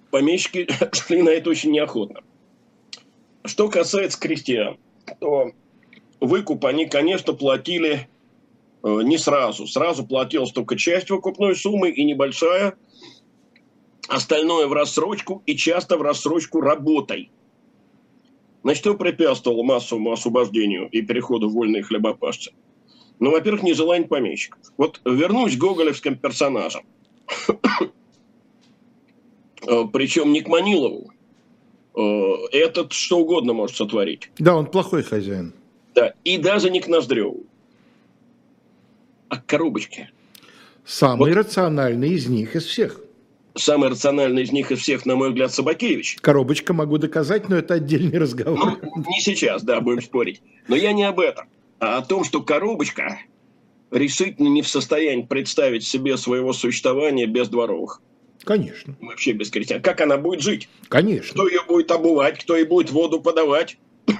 помещики [LAUGHS] шли на это очень неохотно. Что касается крестьян, то выкуп они, конечно, платили э, не сразу. Сразу платилась только часть выкупной суммы и небольшая, остальное в рассрочку и часто в рассрочку работой. Значит, что препятствовало массовому освобождению и переходу в вольные хлебопашцы? Ну, во-первых, нежелание помещиков. Вот вернусь к гоголевским персонажам. [COUGHS] Э, Причем не к Манилову. Э, этот что угодно может сотворить. Да, он плохой хозяин. Да, и даже не к Ноздреву, а к коробочке. Самый вот. рациональный из них, из всех. Самый рациональный из них из всех, на мой взгляд, Собакевич. Коробочка могу доказать, но это отдельный разговор. Ну, не сейчас, да, будем спорить. Но я не об этом а о том, что коробочка решительно не в состоянии представить себе своего существования без дворовых. Конечно. Вообще без крестьян. Как она будет жить? Конечно. Кто ее будет обувать, кто ей будет воду подавать? [COUGHS]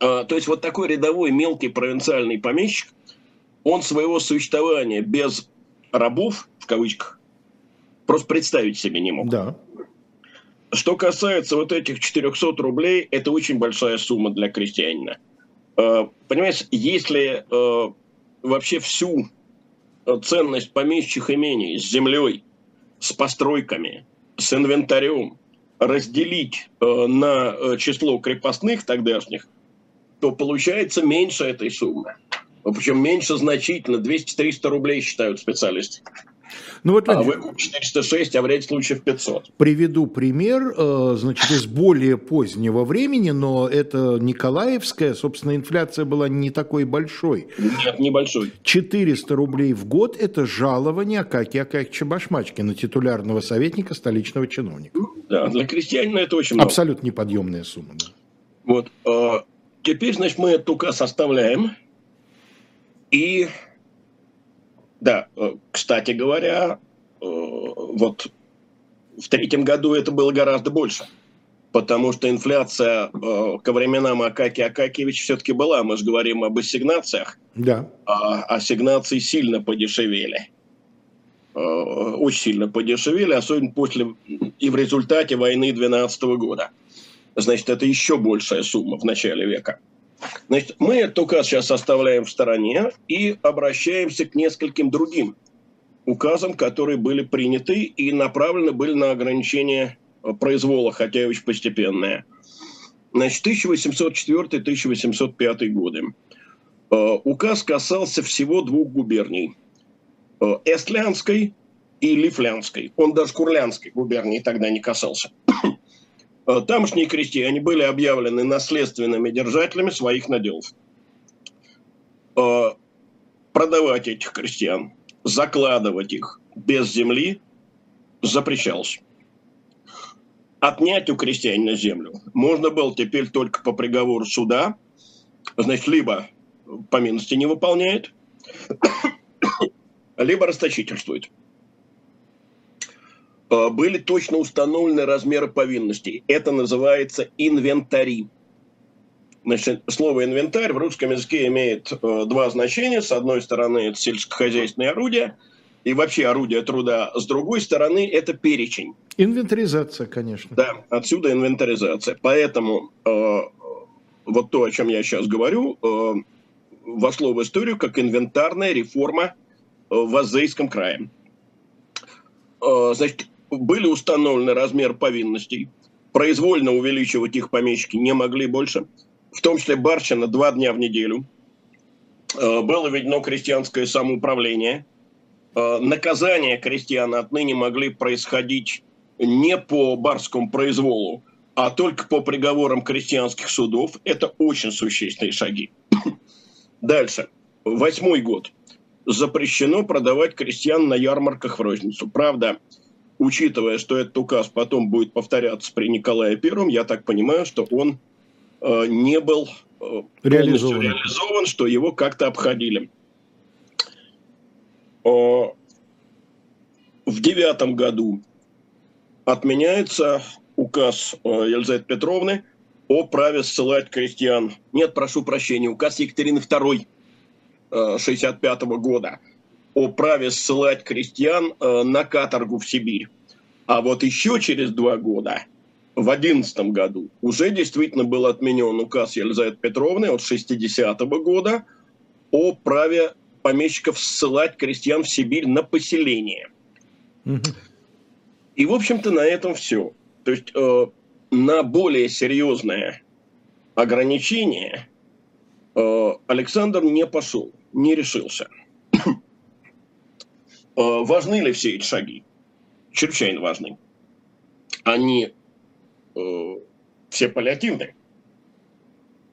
а, то есть вот такой рядовой мелкий провинциальный помещик, он своего существования без рабов, в кавычках, просто представить себе не мог. Да. Что касается вот этих 400 рублей, это очень большая сумма для крестьянина. Э, понимаешь, если э, вообще всю ценность помещичьих имений с землей, с постройками, с инвентарем разделить на число крепостных тогдашних, то получается меньше этой суммы. Причем меньше значительно, 200-300 рублей считают специалисты. Ну, вот, а выкуп 406, а в ряде случаев 500. Приведу пример, э, значит, из более позднего времени, но это Николаевская, собственно, инфляция была не такой большой. Нет, небольшой. 400 рублей в год – это жалование Акакия Акакича Башмачкина, титулярного советника столичного чиновника. Да, для крестьянина это очень много. Абсолютно неподъемная сумма. Да. Вот. Э, теперь, значит, мы этот указ оставляем. И, да, э, кстати говоря, э, вот в третьем году это было гораздо больше. Потому что инфляция э, ко временам Акаки Акакевич все-таки была. Мы же говорим об ассигнациях. Да. А ассигнации сильно подешевели. Очень сильно подешевели, особенно после и в результате войны 12 года. Значит, это еще большая сумма в начале века. Значит, мы этот указ сейчас оставляем в стороне и обращаемся к нескольким другим указам, которые были приняты и направлены были на ограничение произвола, хотя и очень постепенное. Значит, 1804-1805 годы. Э, указ касался всего двух губерний. Э, Эстлянской и Лифлянской. Он даже Курлянской губернии тогда не касался. Э, тамошние крестьяне были объявлены наследственными держателями своих наделов. Продавать этих крестьян, закладывать их без земли запрещалось отнять у крестьянина землю можно было теперь только по приговору суда. Значит, либо по милости не выполняет, [COUGHS] либо расточительствует. А, были точно установлены размеры повинностей. Это называется инвентари. Значит, слово инвентарь в русском языке имеет э, два значения. С одной стороны, это сельскохозяйственное орудие, и вообще орудие труда. С другой стороны, это перечень. Инвентаризация, конечно. Да, отсюда инвентаризация. Поэтому э, вот то, о чем я сейчас говорю, э, вошло в историю как инвентарная реформа э, в Азейском крае. Э, значит, были установлены размер повинностей, произвольно увеличивать их помещики не могли больше, в том числе барщина два дня в неделю. Э, было введено крестьянское самоуправление. Э, наказания крестьян отныне могли происходить не по барскому произволу, а только по приговорам крестьянских судов, это очень существенные шаги. [COUGHS] Дальше. Восьмой год. Запрещено продавать крестьян на ярмарках в розницу. Правда, учитывая, что этот указ потом будет повторяться при Николае Первом, я так понимаю, что он э, не был э, реализован. реализован, что его как-то обходили. Э, в девятом году отменяется указ э, Елизаветы Петровны о праве ссылать крестьян. Нет, прошу прощения, указ Екатерины II 65 -го года о праве ссылать крестьян э, на каторгу в Сибирь. А вот еще через два года, в 11 году, уже действительно был отменен указ Елизаветы Петровны от 60 -го года о праве помещиков ссылать крестьян в Сибирь на поселение. Угу. И, в общем-то, на этом все. То есть э, на более серьезное ограничение э, Александр не пошел, не решился. Э, важны ли все эти шаги? Чрезвычайно важны. Они э, все паллиативны,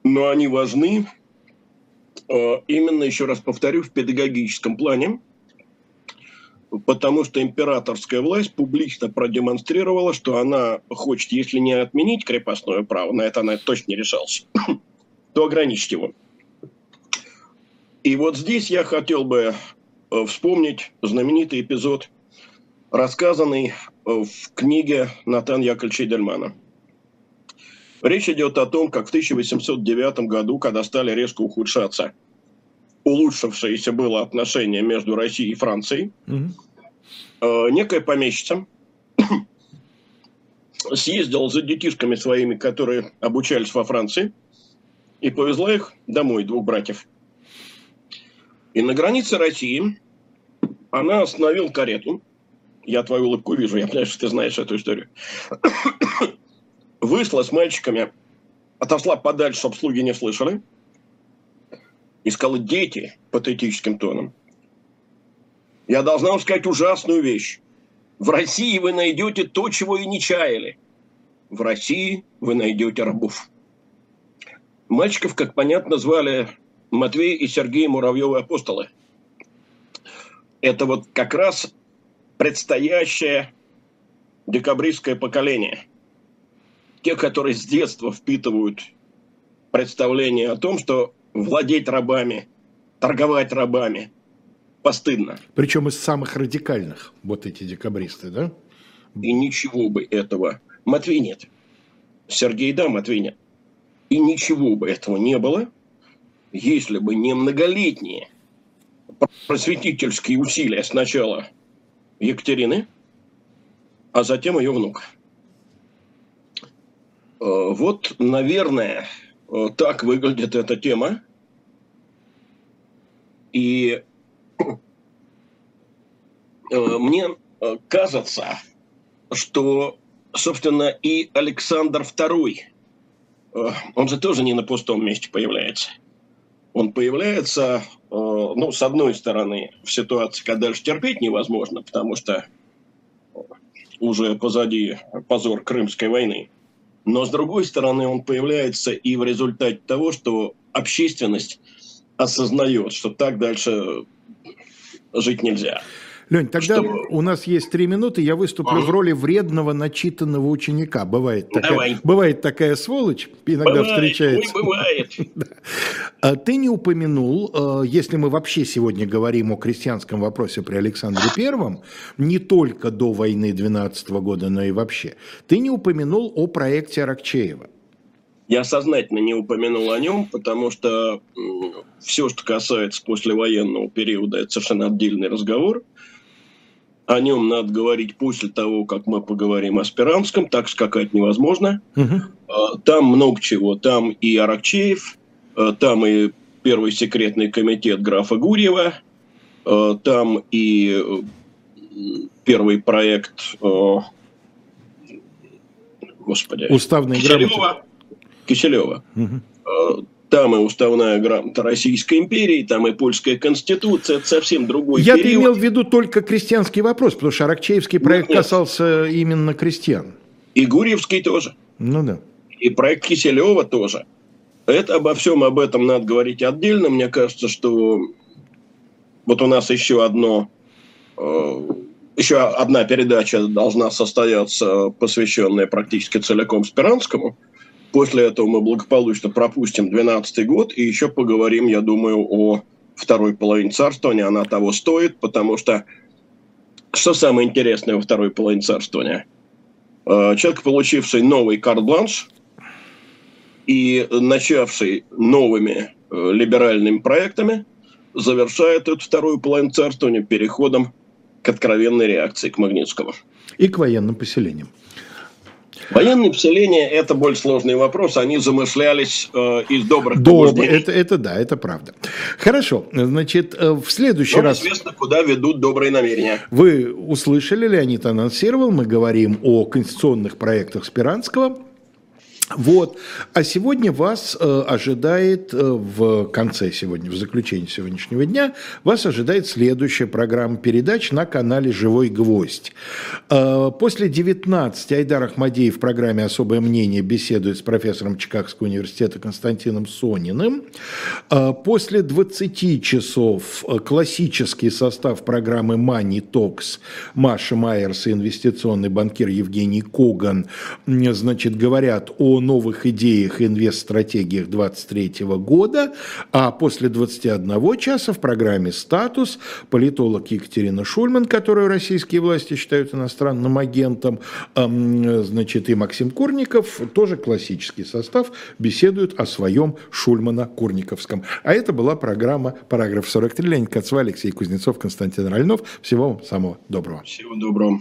но они важны э, именно, еще раз повторю, в педагогическом плане – потому что императорская власть публично продемонстрировала, что она хочет, если не отменить крепостное право, на это она точно не решался, [COUGHS] то ограничить его. И вот здесь я хотел бы вспомнить знаменитый эпизод, рассказанный э, в книге Натан Яковлевича Дельмана. Речь идет о том, как в 1809 году, когда стали резко ухудшаться улучшившееся было отношение между Россией и Францией, э, некая помещица [COUGHS] съездила за детишками своими, которые обучались во Франции, и повезла их домой, двух братьев. И на границе России она остановила карету. Я твою улыбку вижу, я понимаю, что ты знаешь эту историю. Вышла с мальчиками, отошла подальше, чтобы слуги не слышали – и сказала, дети, патетическим тоном, я должна вам сказать ужасную вещь. В России вы найдете то, чего и не чаяли. В России вы найдете рабов. Мальчиков, как понятно, звали Матвей и Сергей Муравьевы апостолы. Это вот как раз предстоящее декабристское поколение. Те, которые с детства впитывают представление о том, что владеть рабами, торговать рабами постыдно. Причем из самых радикальных, вот эти декабристы, да? И ничего бы этого. Матвей нет. Сергей, да, Матвей нет. И ничего бы этого не было, если бы не многолетние просветительские усилия сначала Екатерины, а затем ее внука. Э, вот, наверное, э, так выглядит эта тема. И э, мне кажется, что, собственно, и Александр II, он же тоже не на пустом месте появляется. Он появляется, ну, с одной стороны, в ситуации, когда дальше терпеть невозможно, потому что уже позади позор Крымской войны. Но с другой стороны, он появляется и в результате того, что общественность осознает, что так дальше жить нельзя. Лень, тогда что... у нас есть три минуты, я выступлю а? в роли вредного, начитанного ученика. Бывает такая, Давай. бывает такая сволочь, иногда бывает, встречается. Ой, бывает. [LAUGHS] А ты не упомянул, э, если мы вообще сегодня говорим о крестьянском вопросе при Александре Первом, не только до войны 12 года, но и вообще, ты не упомянул о проекте Аракчеева. Я сознательно не упомянул о нем, потому что все, что касается послевоенного периода, это совершенно отдельный разговор – о нем надо говорить после того, как мы поговорим о Спиранском, так скакать невозможно. Угу. Там много чего. Там и Аракчеев, а, там и первый секретный комитет графа Гурьева, а, там и первый проект господи, Уставной Киселева. Киселева. Угу там и уставная грамота Российской империи, там и польская конституция, это совсем другой Я период. имел в виду только крестьянский вопрос, потому что Аракчеевский проект нет, нет. касался именно крестьян. И Гурьевский тоже. Ну да. И проект Киселева тоже. Это обо всем об этом надо говорить отдельно. Мне кажется, что вот у нас еще одно, э, еще одна передача должна состояться, посвященная практически целиком Спиранскому – После этого мы благополучно пропустим 12 год и еще поговорим, я думаю, о второй половине царствования. Она того стоит, потому что что самое интересное во второй половине царствования? Э, человек, получивший новый карт-бланш и начавший новыми э, либеральными проектами, завершает эту вторую половину царствования переходом к откровенной реакции к Магнитскому. И к военным поселениям. Военные поселения – это более сложный вопрос. Они замышлялись э, из добрых Доб... это, это да, это правда. Хорошо, значит, э, в следующий Но раз… известно, куда ведут добрые намерения. Вы услышали, Леонид анонсировал, мы говорим о конституционных проектах Спиранского. Вот. А сегодня вас э, ожидает э, в конце сегодня, в заключении сегодняшнего дня, вас ожидает следующая программа передач на канале «Живой гвоздь». Э, после 19 Айдар Ахмадеев в программе «Особое мнение» беседует с профессором Чикагского университета Константином Сониным. Э, после 20 часов э, классический состав программы «Мани Токс» Маша Майерс и инвестиционный банкир Евгений Коган значит, говорят новых идеях и инвест-стратегиях 2023 года, а после 21 часа в программе «Статус» политолог Екатерина Шульман, которую российские власти считают иностранным агентом, значит, и Максим Курников, тоже классический состав, беседуют о своем Шульмана-Курниковском. А это была программа «Параграф 43». Леонид Кацва, Алексей Кузнецов, Константин Ральнов. Всего вам самого доброго. Всего доброго.